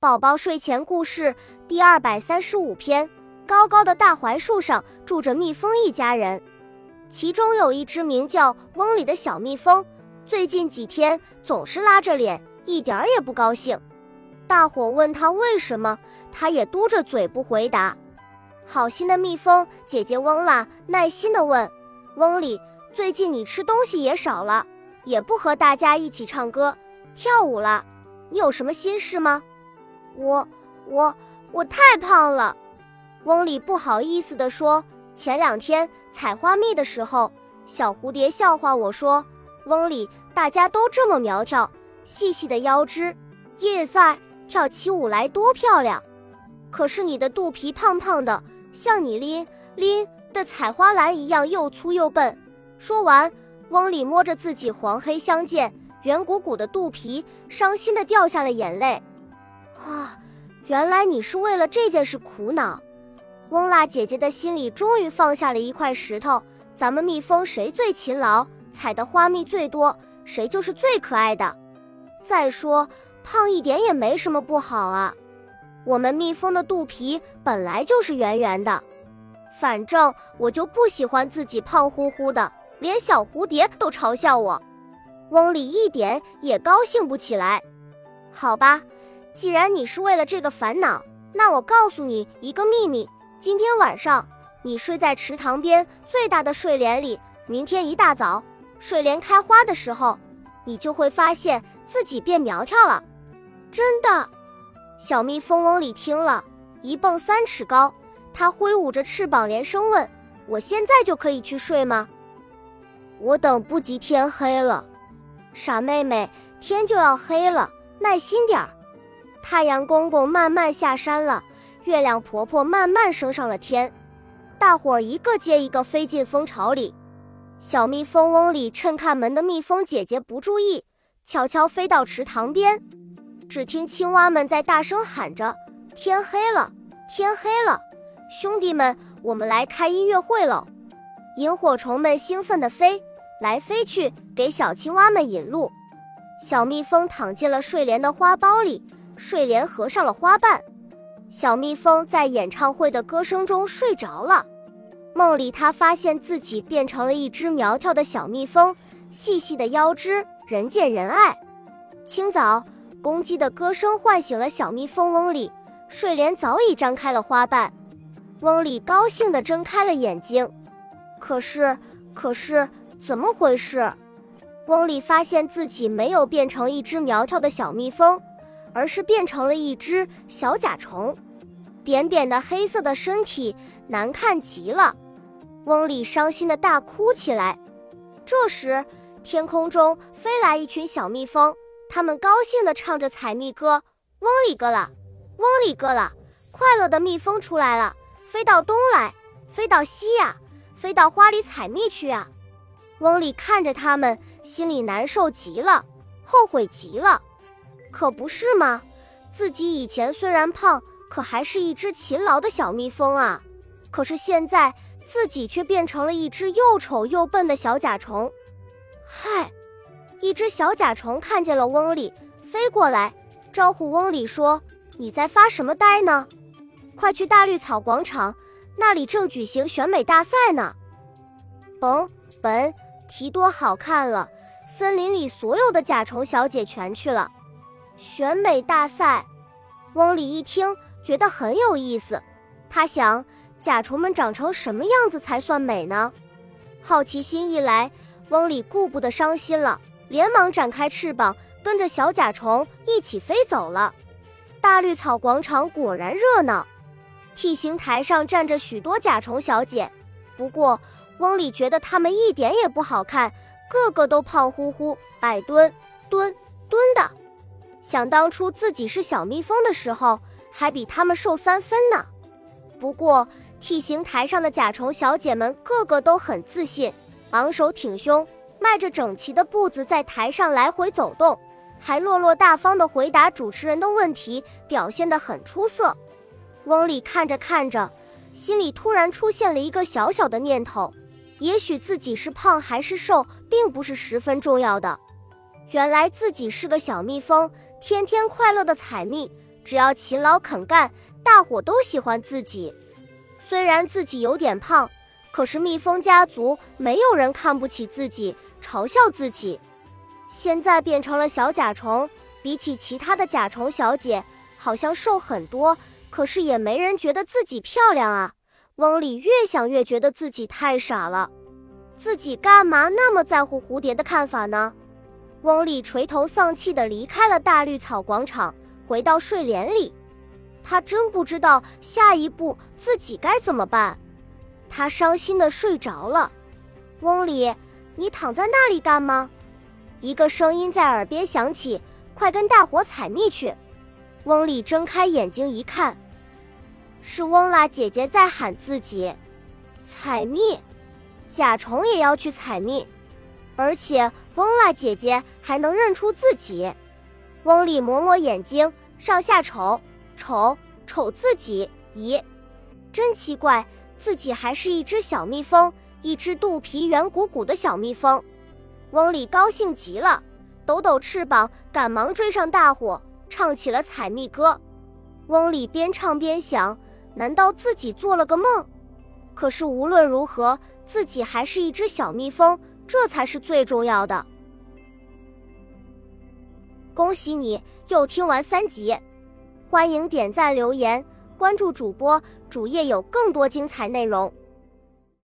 宝宝睡前故事第二百三十五篇：高高的大槐树上住着蜜蜂一家人，其中有一只名叫翁里的小蜜蜂，最近几天总是拉着脸，一点也不高兴。大伙问他为什么，他也嘟着嘴不回答。好心的蜜蜂姐姐翁啦耐心地问：“翁里，最近你吃东西也少了，也不和大家一起唱歌跳舞了，你有什么心事吗？”我我我太胖了，翁里不好意思地说。前两天采花蜜的时候，小蝴蝶笑话我说：“翁里，大家都这么苗条，细细的腰肢，叶塞跳起舞来多漂亮。可是你的肚皮胖胖的，像你拎拎的采花篮一样又粗又笨。”说完，翁里摸着自己黄黑相间、圆鼓鼓的肚皮，伤心地掉下了眼泪。啊，原来你是为了这件事苦恼。翁辣姐姐的心里终于放下了一块石头。咱们蜜蜂谁最勤劳，采的花蜜最多，谁就是最可爱的。再说，胖一点也没什么不好啊。我们蜜蜂的肚皮本来就是圆圆的，反正我就不喜欢自己胖乎乎的，连小蝴蝶都嘲笑我。翁里一点也高兴不起来。好吧。既然你是为了这个烦恼，那我告诉你一个秘密：今天晚上你睡在池塘边最大的睡莲里，明天一大早睡莲开花的时候，你就会发现自己变苗条了。真的，小蜜蜂翁里听了一蹦三尺高，它挥舞着翅膀，连声问：“我现在就可以去睡吗？”我等不及天黑了，傻妹妹，天就要黑了，耐心点儿。太阳公公慢慢下山了，月亮婆婆慢慢升上了天，大伙儿一个接一个飞进蜂巢里。小蜜蜂翁里趁看门的蜜蜂姐姐不注意，悄悄飞到池塘边。只听青蛙们在大声喊着：“天黑了，天黑了，兄弟们，我们来开音乐会喽！”萤火虫们兴奋地飞来飞去，给小青蛙们引路。小蜜蜂躺进了睡莲的花苞里。睡莲合上了花瓣，小蜜蜂在演唱会的歌声中睡着了。梦里，它发现自己变成了一只苗条的小蜜蜂，细细的腰肢，人见人爱。清早，公鸡的歌声唤醒了小蜜蜂翁里，睡莲早已张开了花瓣。翁里高兴地睁开了眼睛，可是，可是，怎么回事？翁里发现自己没有变成一只苗条的小蜜蜂。而是变成了一只小甲虫，扁扁的黑色的身体难看极了。翁里伤心的大哭起来。这时，天空中飞来一群小蜜蜂，它们高兴地唱着采蜜歌：“翁里哥了，翁里哥了，快乐的蜜蜂出来了，飞到东来，飞到西呀，飞到花里采蜜去啊！”翁里看着它们，心里难受极了，后悔极了。可不是吗？自己以前虽然胖，可还是一只勤劳的小蜜蜂啊。可是现在自己却变成了一只又丑又笨的小甲虫。嗨，一只小甲虫看见了翁里，飞过来招呼翁里说：“你在发什么呆呢？快去大绿草广场，那里正举行选美大赛呢。”甭，本提多好看了，森林里所有的甲虫小姐全去了。选美大赛，翁里一听觉得很有意思。他想，甲虫们长成什么样子才算美呢？好奇心一来，翁里顾不得伤心了，连忙展开翅膀，跟着小甲虫一起飞走了。大绿草广场果然热闹，T 型台上站着许多甲虫小姐。不过，翁里觉得她们一点也不好看，个个都胖乎乎、矮墩墩墩的。想当初自己是小蜜蜂的时候，还比他们瘦三分呢。不过，T 形台上的甲虫小姐们个个都很自信，昂首挺胸，迈着整齐的步子在台上来回走动，还落落大方地回答主持人的问题，表现得很出色。翁里看着看着，心里突然出现了一个小小的念头：也许自己是胖还是瘦，并不是十分重要的。原来自己是个小蜜蜂。天天快乐的采蜜，只要勤劳肯干，大伙都喜欢自己。虽然自己有点胖，可是蜜蜂家族没有人看不起自己，嘲笑自己。现在变成了小甲虫，比起其他的甲虫小姐，好像瘦很多，可是也没人觉得自己漂亮啊。翁里越想越觉得自己太傻了，自己干嘛那么在乎蝴蝶的看法呢？翁里垂头丧气地离开了大绿草广场，回到睡莲里。他真不知道下一步自己该怎么办，他伤心的睡着了。翁里，你躺在那里干嘛？一个声音在耳边响起：“快跟大伙采蜜去！”翁里睁开眼睛一看，是翁拉姐姐在喊自己：“采蜜！”甲虫也要去采蜜，而且翁拉姐姐还能认出自己。翁里抹抹眼睛，上下瞅。瞅瞅自己，咦，真奇怪，自己还是一只小蜜蜂，一只肚皮圆鼓鼓的小蜜蜂。翁里高兴极了，抖抖翅膀，赶忙追上大伙，唱起了采蜜歌。翁里边唱边想：难道自己做了个梦？可是无论如何，自己还是一只小蜜蜂，这才是最重要的。恭喜你又听完三集。欢迎点赞、留言、关注主播，主页有更多精彩内容。